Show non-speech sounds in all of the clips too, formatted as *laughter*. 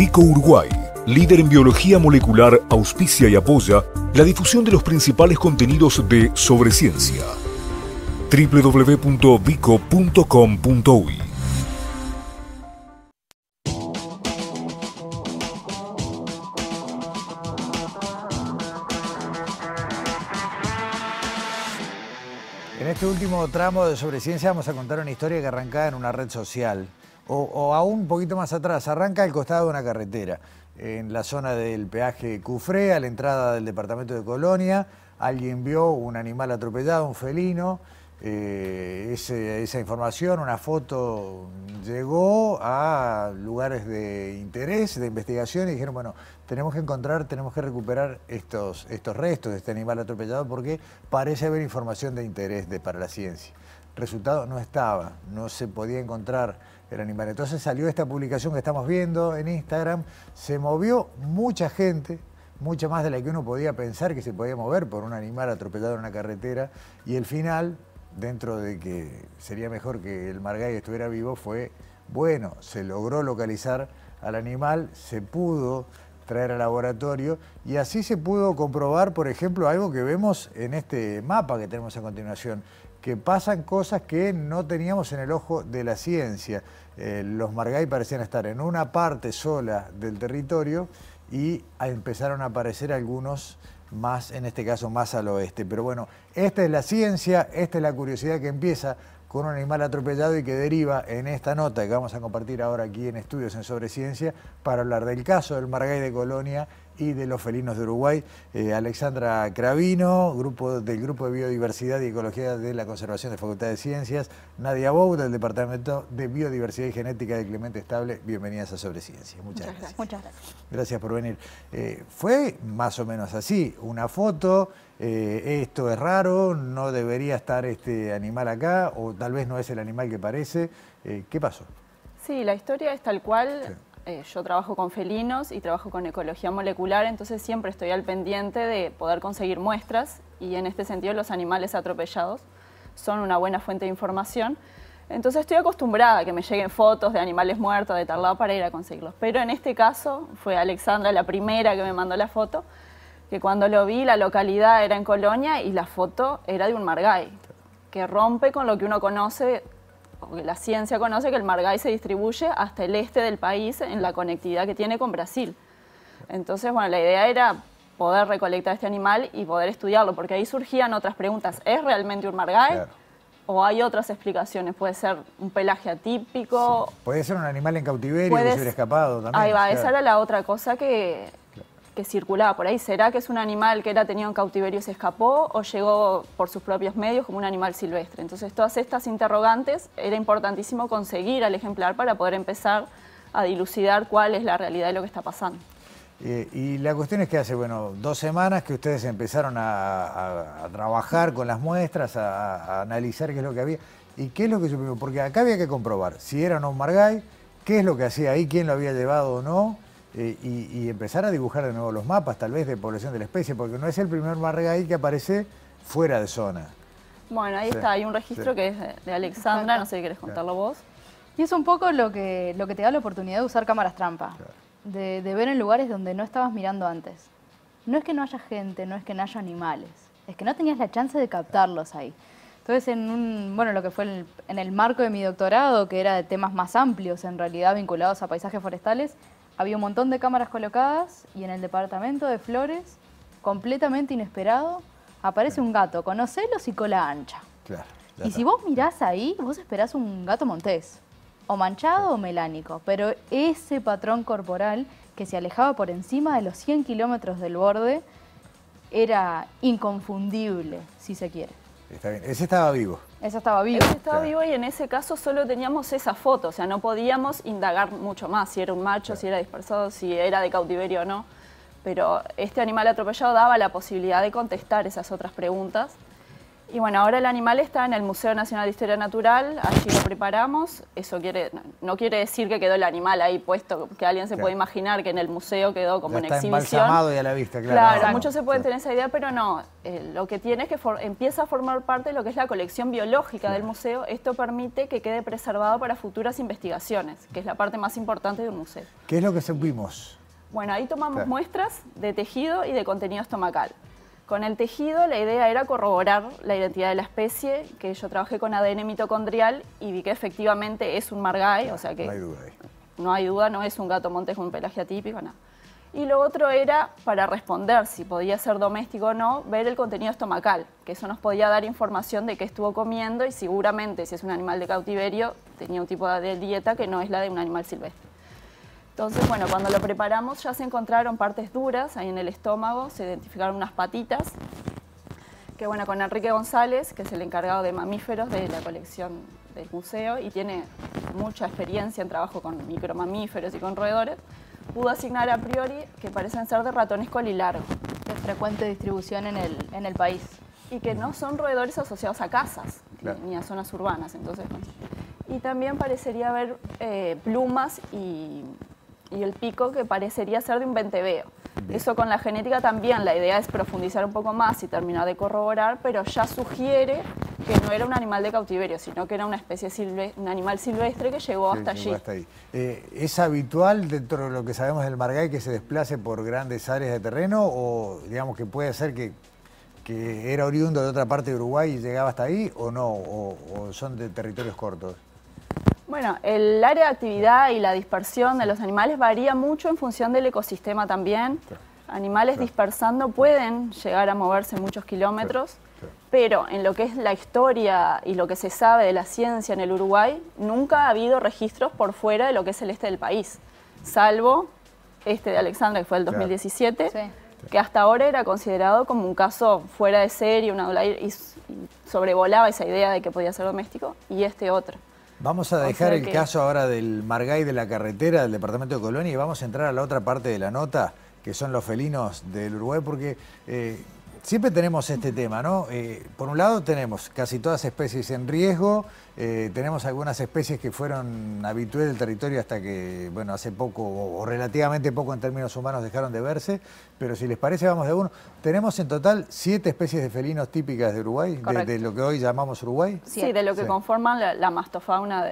Vico Uruguay, líder en biología molecular, auspicia y apoya la difusión de los principales contenidos de Sobre Ciencia. www.vico.com.uy En este último tramo de Sobre Ciencia vamos a contar una historia que arrancaba en una red social, o, aún un poquito más atrás, arranca al costado de una carretera, en la zona del peaje Cufré, a la entrada del departamento de Colonia, alguien vio un animal atropellado, un felino, eh, esa información, una foto llegó a lugares de interés, de investigación y dijeron, bueno, tenemos que encontrar, tenemos que recuperar estos, estos restos de este animal atropellado porque parece haber información de interés para la ciencia. Resultado, no estaba, no se podía encontrar el animal. Entonces salió esta publicación que estamos viendo en Instagram, se movió mucha gente, mucha más de la que uno podía pensar que se podía mover por un animal atropellado en una carretera. Y el final, dentro de que sería mejor que el Margay estuviera vivo, fue bueno, se logró localizar al animal, se pudo traer al laboratorio y así se pudo comprobar, por ejemplo, algo que vemos en este mapa que tenemos a continuación, que pasan cosas que no teníamos en el ojo de la ciencia. Eh, los Margay parecían estar en una parte sola del territorio y empezaron a aparecer algunos más, en este caso más al oeste. Pero bueno, esta es la ciencia, esta es la curiosidad que empieza con un animal atropellado y que deriva en esta nota que vamos a compartir ahora aquí en Estudios en Sobre Ciencia para hablar del caso del Margay de Colonia y de los felinos de Uruguay. Eh, Alexandra Cravino, grupo, del Grupo de Biodiversidad y Ecología de la Conservación de Facultad de Ciencias, Nadia Bou, del Departamento de Biodiversidad y Genética de Clemente Estable. Bienvenidas a Sobre Ciencia. Muchas, gracias. Muchas gracias. Gracias por venir. Eh, fue más o menos así, una foto, eh, esto es raro, no debería estar este animal acá, o tal vez no es el animal que parece. Eh, ¿Qué pasó? Sí, la historia es tal cual. Eh, yo trabajo con felinos y trabajo con ecología molecular, entonces siempre estoy al pendiente de poder conseguir muestras y en este sentido los animales atropellados son una buena fuente de información. Entonces estoy acostumbrada a que me lleguen fotos de animales muertos de tal lado para ir a conseguirlos. Pero en este caso fue Alexandra la primera que me mandó la foto, que cuando lo vi la localidad era en Colonia y la foto era de un margay, que rompe con lo que uno conoce o que la ciencia conoce que el margay se distribuye hasta el este del país en la conectividad que tiene con Brasil. Entonces, bueno, la idea era poder recolectar este animal y poder estudiarlo, porque ahí surgían otras preguntas. ¿Es realmente un margay? Claro. ¿O hay otras explicaciones? ¿Puede ser un pelaje atípico? Puede ser un animal en cautiverio que Puede se hubiera ser- escapado también. Ahí va, claro. esa era la otra cosa que, que circulaba por ahí. ¿Será que es un animal que era tenido en cautiverio y se escapó o llegó por sus propios medios como un animal silvestre? Entonces, todas estas interrogantes era importantísimo conseguir al ejemplar para poder empezar a dilucidar cuál es la realidad de lo que está pasando. Eh, y la cuestión es que hace, bueno, dos semanas que ustedes empezaron a, trabajar con las muestras, a, a analizar qué es lo que había. ¿Y qué es lo que supimos? Porque acá había que comprobar si era o no un Margay, qué es lo que hacía ahí, quién lo había llevado o no, eh, y, y empezar a dibujar de nuevo los mapas, tal vez, de población de la especie, porque no es el primer Margay que aparece fuera de zona. Bueno, ahí Sí, está, hay un registro sí. que es de- Alexandra, no sé si querés contarlo vos. Y es un poco lo que, lo que te da la oportunidad de usar cámaras trampa, Claro. de, de ver en lugares donde no estabas mirando antes. No es que no haya gente, no es que no haya animales, es que no tenías la chance de captarlos ahí. Entonces, en un, bueno, lo que fue el- en el marco de mi doctorado, que era de temas más amplios, en realidad vinculados a paisajes forestales, había un montón de cámaras colocadas y en el departamento de Flores, completamente inesperado, aparece un gato con ocelos y cola ancha. Claro. Y está. si vos mirás ahí, vos esperás un gato montés, o manchado o melánico, pero ese patrón corporal que se alejaba por encima de los 100 kilómetros del borde era inconfundible, si se quiere. Está bien. Ese estaba vivo. Eso estaba vivo. Él estaba Claro. vivo y en ese caso solo teníamos esa foto, o sea, no podíamos indagar mucho más, si era un macho, si era dispersado, si era de cautiverio o no. Pero este animal atropellado daba la posibilidad de contestar esas otras preguntas. Y bueno, ahora el animal está en el Museo Nacional de Historia Natural, allí lo preparamos. Eso quiere, no quiere decir que quedó el animal ahí puesto, que alguien se puede imaginar que en el museo quedó como en exhibición. Embalsamado y a la vista, claro. Claro, muchos se pueden tener esa idea, pero no. Eh, lo que tiene es que empieza a formar parte de lo que es la colección biológica del museo. Esto permite que quede preservado para futuras investigaciones, que es la parte más importante de un museo. ¿Qué es lo que supimos? Bueno, ahí tomamos muestras de tejido y de contenido estomacal. Con el tejido la idea era corroborar la identidad de la especie, que yo trabajé con ADN mitocondrial y vi que efectivamente es un margay, o sea que no hay duda, ahí. no hay duda, no es un gato montés con un pelaje atípico, nada. Y lo otro era, para responder si podía ser doméstico o no, ver el contenido estomacal, que eso nos podía dar información de qué estuvo comiendo y seguramente si es un animal de cautiverio tenía un tipo de dieta que no es la de un animal silvestre. Entonces, bueno, cuando lo preparamos ya se encontraron partes duras ahí en el estómago, se identificaron unas patitas, que bueno, con Enrique González, que es el encargado de mamíferos de la colección del museo y tiene mucha experiencia en trabajo con micromamíferos y con roedores, pudo asignar a priori que parecen ser de ratones colilargo. De frecuente distribución en el, en el país. Y que no son roedores asociados a casas ni a zonas urbanas. Entonces, y también parecería haber eh, plumas y y el pico que parecería ser de un venteveo. Eso con la genética también, la idea es profundizar un poco más y terminar de corroborar, pero ya sugiere que no era un animal de cautiverio, sino que era una especie silvestre, un animal silvestre que llegó hasta allí. Eh, ¿Es habitual dentro de lo que sabemos del margay que se desplace por grandes áreas de terreno o digamos que puede ser que, que era oriundo de otra parte de Uruguay y llegaba hasta ahí o no, o son de territorios cortos? Bueno, el área de actividad y la dispersión de los animales varía mucho en función del ecosistema también. Animales dispersando pueden llegar a moverse muchos kilómetros, pero en lo que es la historia y lo que se sabe de la ciencia en el Uruguay, nunca ha habido registros por fuera de lo que es el este del país, salvo este de Alexandra, que fue el 2017, que hasta ahora era considerado como un caso fuera de serie, una y sobrevolaba esa idea de que podía ser doméstico, y este otro. Vamos a dejar el caso ahora del Margay de la carretera del departamento de Colonia y vamos a entrar a la otra parte de la nota, que son los felinos del Uruguay, porque eh, siempre tenemos este tema, ¿no? Eh, por un lado tenemos casi todas especies en riesgo, eh, tenemos algunas especies que fueron habituales del territorio hasta que, bueno, hace poco o, relativamente poco en términos humanos dejaron de verse, pero si les parece vamos de uno. Tenemos en total siete especies de felinos típicas de Uruguay, de, lo que hoy llamamos Uruguay. Sí, de lo que conforman la, mastofauna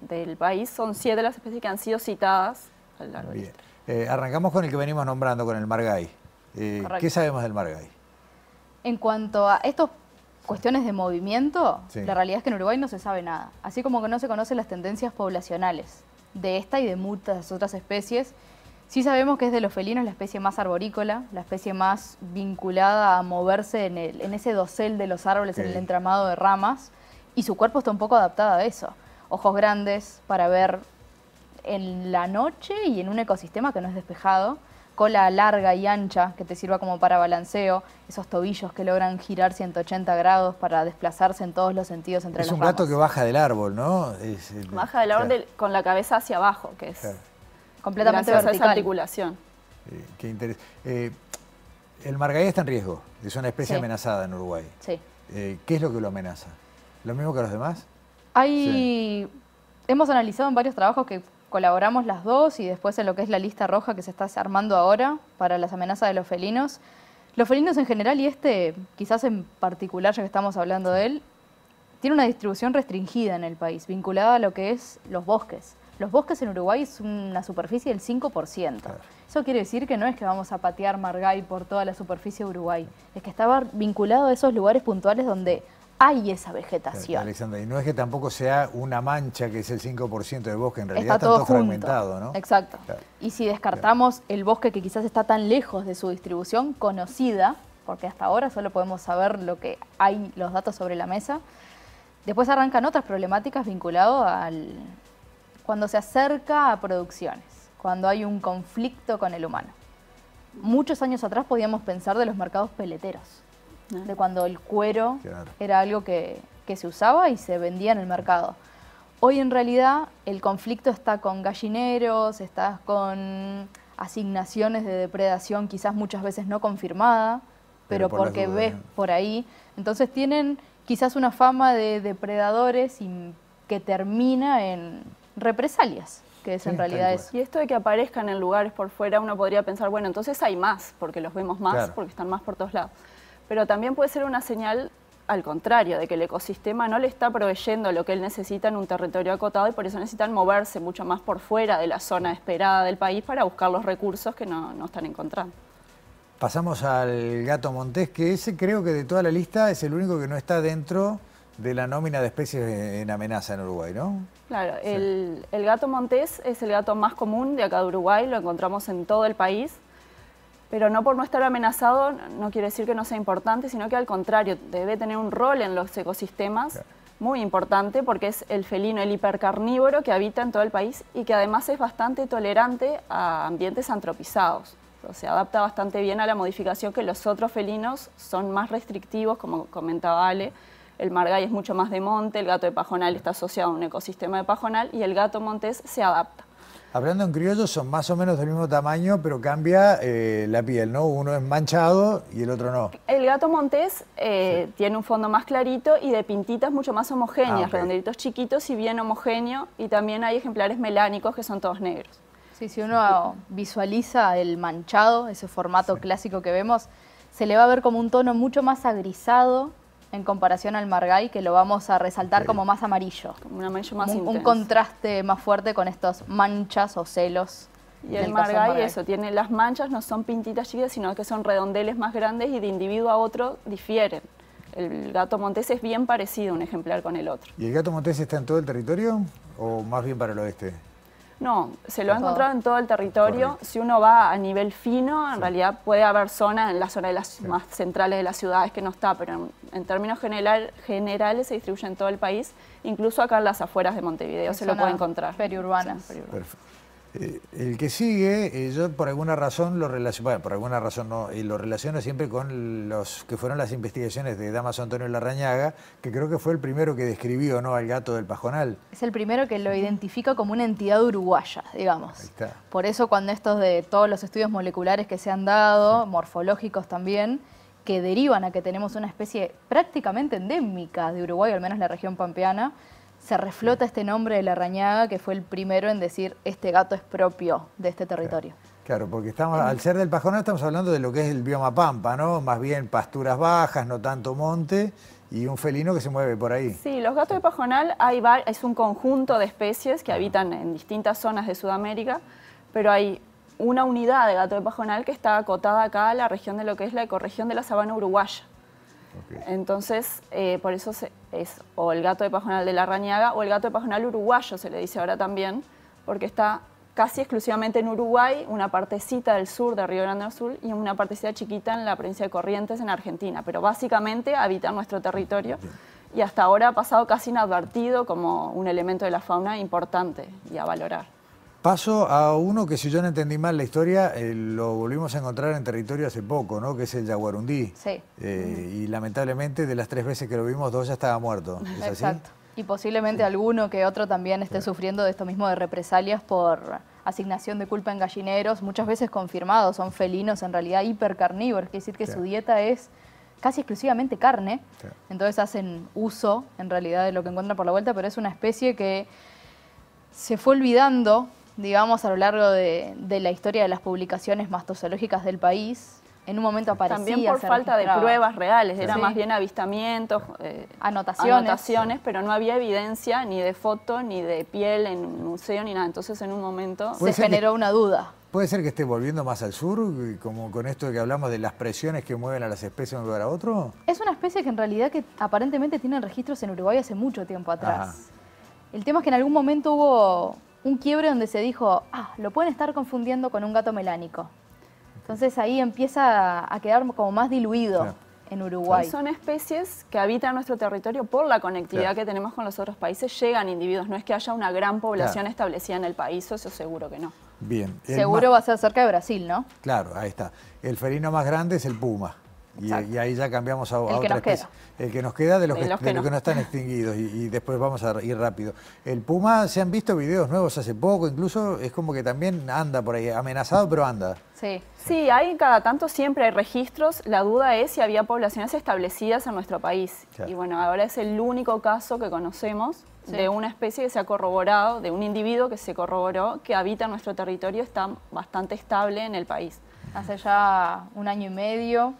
del país, son siete las especies que han sido citadas a lo largo Bien. Eh, arrancamos con el que venimos nombrando, con el margay. ¿Qué sabemos del margay? En cuanto a estas cuestiones de movimiento, la realidad es que en Uruguay no se sabe nada. Así como que no se conocen las tendencias poblacionales de esta y de muchas otras especies. Sí sabemos que es de los felinos la especie más arborícola, la especie más vinculada a moverse en, ese dosel de los árboles, en el entramado de ramas, y su cuerpo está un poco adaptado a eso. Ojos grandes para ver en la noche y en un ecosistema que no es despejado cola larga y ancha que te sirva como para balanceo, esos tobillos que logran girar 180 grados para desplazarse en todos los sentidos entre es las Es un gato que baja del árbol, ¿no? baja del árbol con la cabeza hacia abajo, que es completamente vertical. esa articulación. qué interés. Eh, el margallé está en riesgo, es una especie amenazada en Uruguay. Sí. Eh, ¿Qué es lo que lo amenaza? ¿Lo mismo que los demás? Hay... Hemos analizado en varios trabajos que colaboramos las dos y después en lo que es la lista roja que se está armando ahora para las amenazas de los felinos. Los felinos en general y este quizás en particular, ya que estamos hablando de él, tiene una distribución restringida en el país, vinculada a lo que es los bosques. Los bosques en Uruguay es una superficie del 5%. Eso quiere decir que no es que vamos a patear Margay por toda la superficie de Uruguay, es que estaba vinculado a esos lugares puntuales donde hay esa vegetación. Alexandra, y no es que tampoco sea una mancha que es el 5% del bosque, en realidad está, todo, fragmentado, ¿no? Exacto. Y si descartamos el bosque que quizás está tan lejos de su distribución conocida, porque hasta ahora solo podemos saber lo que hay, los datos sobre la mesa, después arrancan otras problemáticas vinculadas al cuando se acerca a producciones, cuando hay un conflicto con el humano. Muchos años atrás podíamos pensar de los mercados peleteros de cuando el cuero era algo que, se usaba y se vendía en el mercado. Hoy en realidad el conflicto está con gallineros, está con asignaciones de depredación quizás muchas veces no confirmada, pero, porque ves por ahí. Entonces tienen quizás una fama de depredadores y que termina en represalias, que es en realidad eso. Y esto de que aparezcan en lugares por fuera, uno podría pensar, bueno, entonces hay más, porque los vemos más, porque están más por todos lados. Pero también puede ser una señal al contrario, de que el ecosistema no le está proveyendo lo que él necesita en un territorio acotado y por eso necesitan moverse mucho más por fuera de la zona esperada del país para buscar los recursos que no, no están encontrando. Pasamos al gato montés, que ese creo que de toda la lista es el único que no está dentro de la nómina de especies en amenaza en Uruguay, ¿no? Claro, el, gato montés es el gato más común de acá de Uruguay, lo encontramos en todo el país, pero no por no estar amenazado no quiere decir que no sea importante, sino que al contrario, debe tener un rol en los ecosistemas muy importante porque es el felino, el hipercarnívoro que habita en todo el país y que además es bastante tolerante a ambientes antropizados. se adapta bastante bien a la modificación que los otros felinos son más restrictivos, como comentaba Ale, el margay es mucho más de monte, el gato de pajonal está asociado a un ecosistema de pajonal y el gato montés se adapta. Hablando en criollo, son más o menos del mismo tamaño, pero cambia eh, la piel, ¿no? Uno es manchado y el otro no. El gato montés eh, tiene un fondo más clarito y de pintitas mucho más homogéneas, ah, redondelitos chiquitos y bien homogéneo. Y también hay ejemplares melánicos que son todos negros. Sí, si uno visualiza el manchado, ese formato clásico que vemos, se le va a ver como un tono mucho más agrisado en comparación al margay, que lo vamos a resaltar como más amarillo. Como un amarillo más un, un contraste más fuerte con estos manchas o celos. Y el margay, eso, tiene las manchas, no son pintitas chiquitas, sino que son redondeles más grandes y de individuo a otro difieren. El gato montés es bien parecido un ejemplar con el otro. ¿Y el gato montés está en todo el territorio o más bien para el oeste? No, se lo ha encontrado en todo el territorio. Si uno va a nivel fino, en realidad puede haber zonas, en la zona de las más centrales de las ciudades que no está, pero en, términos generales se distribuye en todo el país, incluso acá en las afueras de Montevideo se lo puede encontrar. Periurbanas. Perfecto. Eh, el que sigue, eh, yo por alguna razón lo relaciono, bueno, por alguna razón no, lo relaciono siempre con los que fueron las investigaciones de Damaso Antonio Larrañaga, que creo que fue el primero que describió ¿no? al gato del pajonal. Es el primero que lo identifica como una entidad uruguaya, digamos. Por eso cuando estos de todos los estudios moleculares que se han dado, morfológicos también, que derivan a que tenemos una especie prácticamente endémica de Uruguay, al menos la región pampeana, se reflota este nombre de la Rañaga, que fue el primero en decir, este gato es propio de este territorio. Claro, porque estamos, al ser del pajonal estamos hablando de lo que es el bioma pampa, ¿no? Más bien pasturas bajas, no tanto monte, y un felino que se mueve por ahí. Sí, los gatos de pajonal hay es un conjunto de especies que habitan en distintas zonas de Sudamérica, pero hay una unidad de gato de pajonal que está acotada acá a la región de lo que es la ecorregión de la sabana uruguaya. Entonces, eh, por eso es o el gato de pajonal de la Rañaga o el gato de pajonal uruguayo, se le dice ahora también, porque está casi exclusivamente en Uruguay, una partecita del sur de Río Grande do Sul y una partecita chiquita en la provincia de Corrientes, en Argentina. Pero básicamente habita nuestro territorio y hasta ahora ha pasado casi inadvertido como un elemento de la fauna importante y a valorar. Paso a uno que si yo no entendí mal la historia, eh, lo volvimos a encontrar en territorio hace poco, ¿no? Que es el jaguarundí. Sí. Eh, y lamentablemente de las tres veces que lo vimos, dos ya estaba muerto. Exacto. Y posiblemente alguno que otro también esté sufriendo de esto mismo de represalias por asignación de culpa en gallineros, muchas veces confirmados, son felinos en realidad hipercarnívoros, quiere decir que su dieta es casi exclusivamente carne, entonces hacen uso en realidad de lo que encuentran por la vuelta, pero es una especie que se fue olvidando digamos, a lo largo de, la historia de las publicaciones mastozoológicas del país. En un momento aparecía. También por falta de pruebas reales, era más bien avistamientos, eh, anotaciones. anotaciones, pero no había evidencia ni de foto, ni de piel en un museo, ni nada. Entonces, en un momento. Se generó una duda. ¿Puede ser que esté volviendo más al sur, como con esto de que hablamos de las presiones que mueven a las especies de un lugar a otro? Es una especie que en realidad que aparentemente tiene registros en Uruguay hace mucho tiempo atrás. El tema es que en algún momento hubo un quiebre donde se dijo, ah, lo pueden estar confundiendo con un gato melánico. Entonces ahí empieza a quedar como más diluido. En Uruguay. Son especies que habitan nuestro territorio por la conectividad que tenemos con los otros países. Llegan individuos, no es que haya una gran población establecida en el país, eso seguro que no. Bien. Seguro va a ser cerca de Brasil, ¿no? Claro, ahí está. El felino más grande es el puma. Y, y ahí ya cambiamos a, a El que otra nos especie. queda. El que nos queda de los, De que, los de que los no. que no están extinguidos. Y, y después vamos a ir rápido. El puma, se han visto videos nuevos hace poco, incluso es como que también anda por ahí, amenazado, pero anda. Sí. Sí, hay cada tanto siempre hay registros. La duda es si había poblaciones establecidas en nuestro país. Claro. Y bueno, ahora es el único caso que conocemos Sí. de una especie que se ha corroborado, de un individuo que se corroboró que habita en nuestro territorio, está bastante estable en el país. Hace ya un año y medio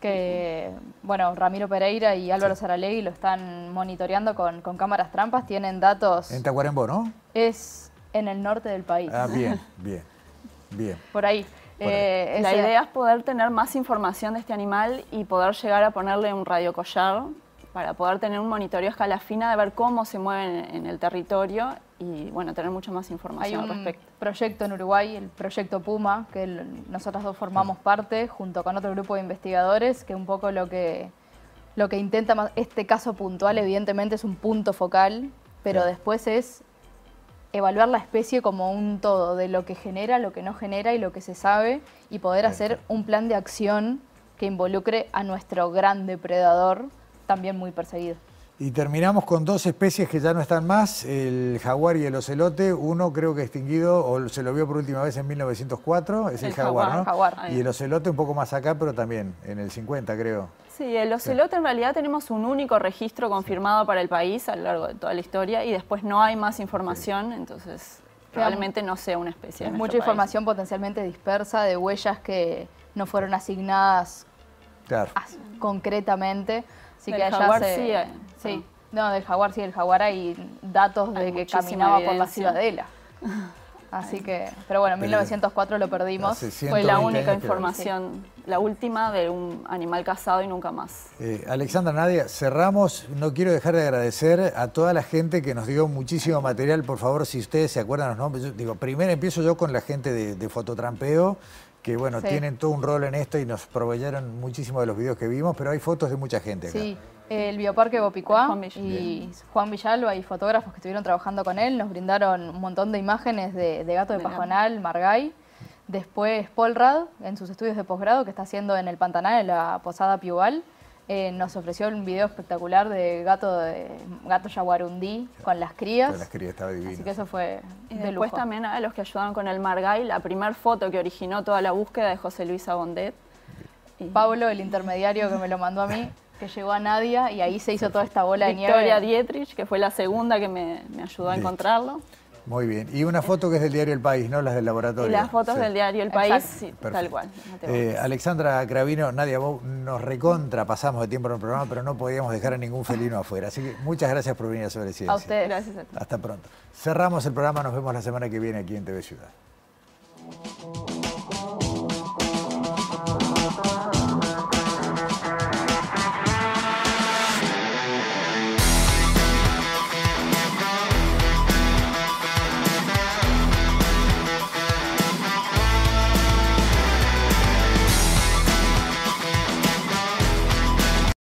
que, bueno, Ramiro Pereira y Álvaro Saralegui lo están monitoreando con, con cámaras trampas, tienen datos, En Tacuarembó, ¿no? es en el norte del país, Ah, bien, *laughs* bien, bien. por ahí. Por ahí. Eh, La idea es poder tener más información de este animal y poder llegar a ponerle un radiocollar para poder tener un monitoreo a escala fina de ver cómo se mueven en el territorio y bueno, tener mucha más Hay información al un respecto. proyecto en Uruguay, el proyecto Puma, que el- nosotros dos formamos parte, junto con otro grupo de investigadores, que un poco lo que, lo que intenta, más- este caso puntual evidentemente es un punto focal, pero Sí. después es evaluar la especie como un todo, de lo que genera, lo que no genera y lo que se sabe, y poder hacer un plan de acción que involucre a nuestro gran depredador, también muy perseguido. Y terminamos con dos especies que ya no están más, el jaguar y el ocelote. Uno creo que extinguido, o se lo vio por última vez en 1904, es el, El jaguar, jaguar, ¿no? jaguar. Y el ocelote un poco más acá, pero también en el 50 creo. Sí, el ocelote en realidad tenemos un único registro confirmado para el país a lo largo de toda la historia y después no hay más información, entonces probablemente no sea una especie. Es mucha país. información potencialmente dispersa de huellas que no fueron asignadas Claro. concretamente. Así Del que allá jaguar se- sí hay, sí. No, del jaguar sí, del jaguar hay datos de Hay que caminaba por la ciudadela. *laughs* Así que, pero bueno, en 1904 lo perdimos. Fue la 120 única información, la última de un animal cazado y nunca más. Eh, Alexandra Nadia, cerramos. No quiero dejar de agradecer a toda la gente que nos dio muchísimo material. Por favor, si ustedes se acuerdan los nombres. Yo digo, primero empiezo yo con la gente de, de Fototrampeo, que bueno, Sí. tienen todo un rol en esto y nos proveyeron muchísimo de los videos que vimos, pero hay fotos de mucha gente acá. Sí, el Bioparque Bopicuá Juan Villalba. y Juan Villalba y fotógrafos que estuvieron trabajando con él nos brindaron un montón de imágenes de, de gato de pajonal, Margay. Después Polrad, en sus estudios de posgrado que está haciendo en el Pantanal, en la Posada Piubal, eh, nos ofreció un video espectacular de gato de gato yaguarundí con las crías. Todas las crías estaba divino. Así que eso fue Y de después lujo. también a los que ayudaron con el Margay, la primera foto que originó toda la búsqueda de José Luis Abondet. Y Pablo, el intermediario que me lo mandó a mí, que llegó a Nadia y ahí se hizo toda esta bola de Victoria nieve. Dietrich, que fue la segunda que me, me ayudó a encontrarlo. Muy bien. Y una foto que es del diario El País, no las del laboratorio. Y las fotos Sí. del diario El. País, sí, tal cual. no Eh. Alexandra Cravino, Nadia, vos nos recontra pasamos de tiempo en el programa, pero no podíamos dejar a ningún felino afuera. Así que muchas gracias por venir a Sobre Ciencia. A ustedes. Gracias a ti. Hasta pronto. Cerramos el programa, nos vemos la semana que viene aquí en TV Ciudad.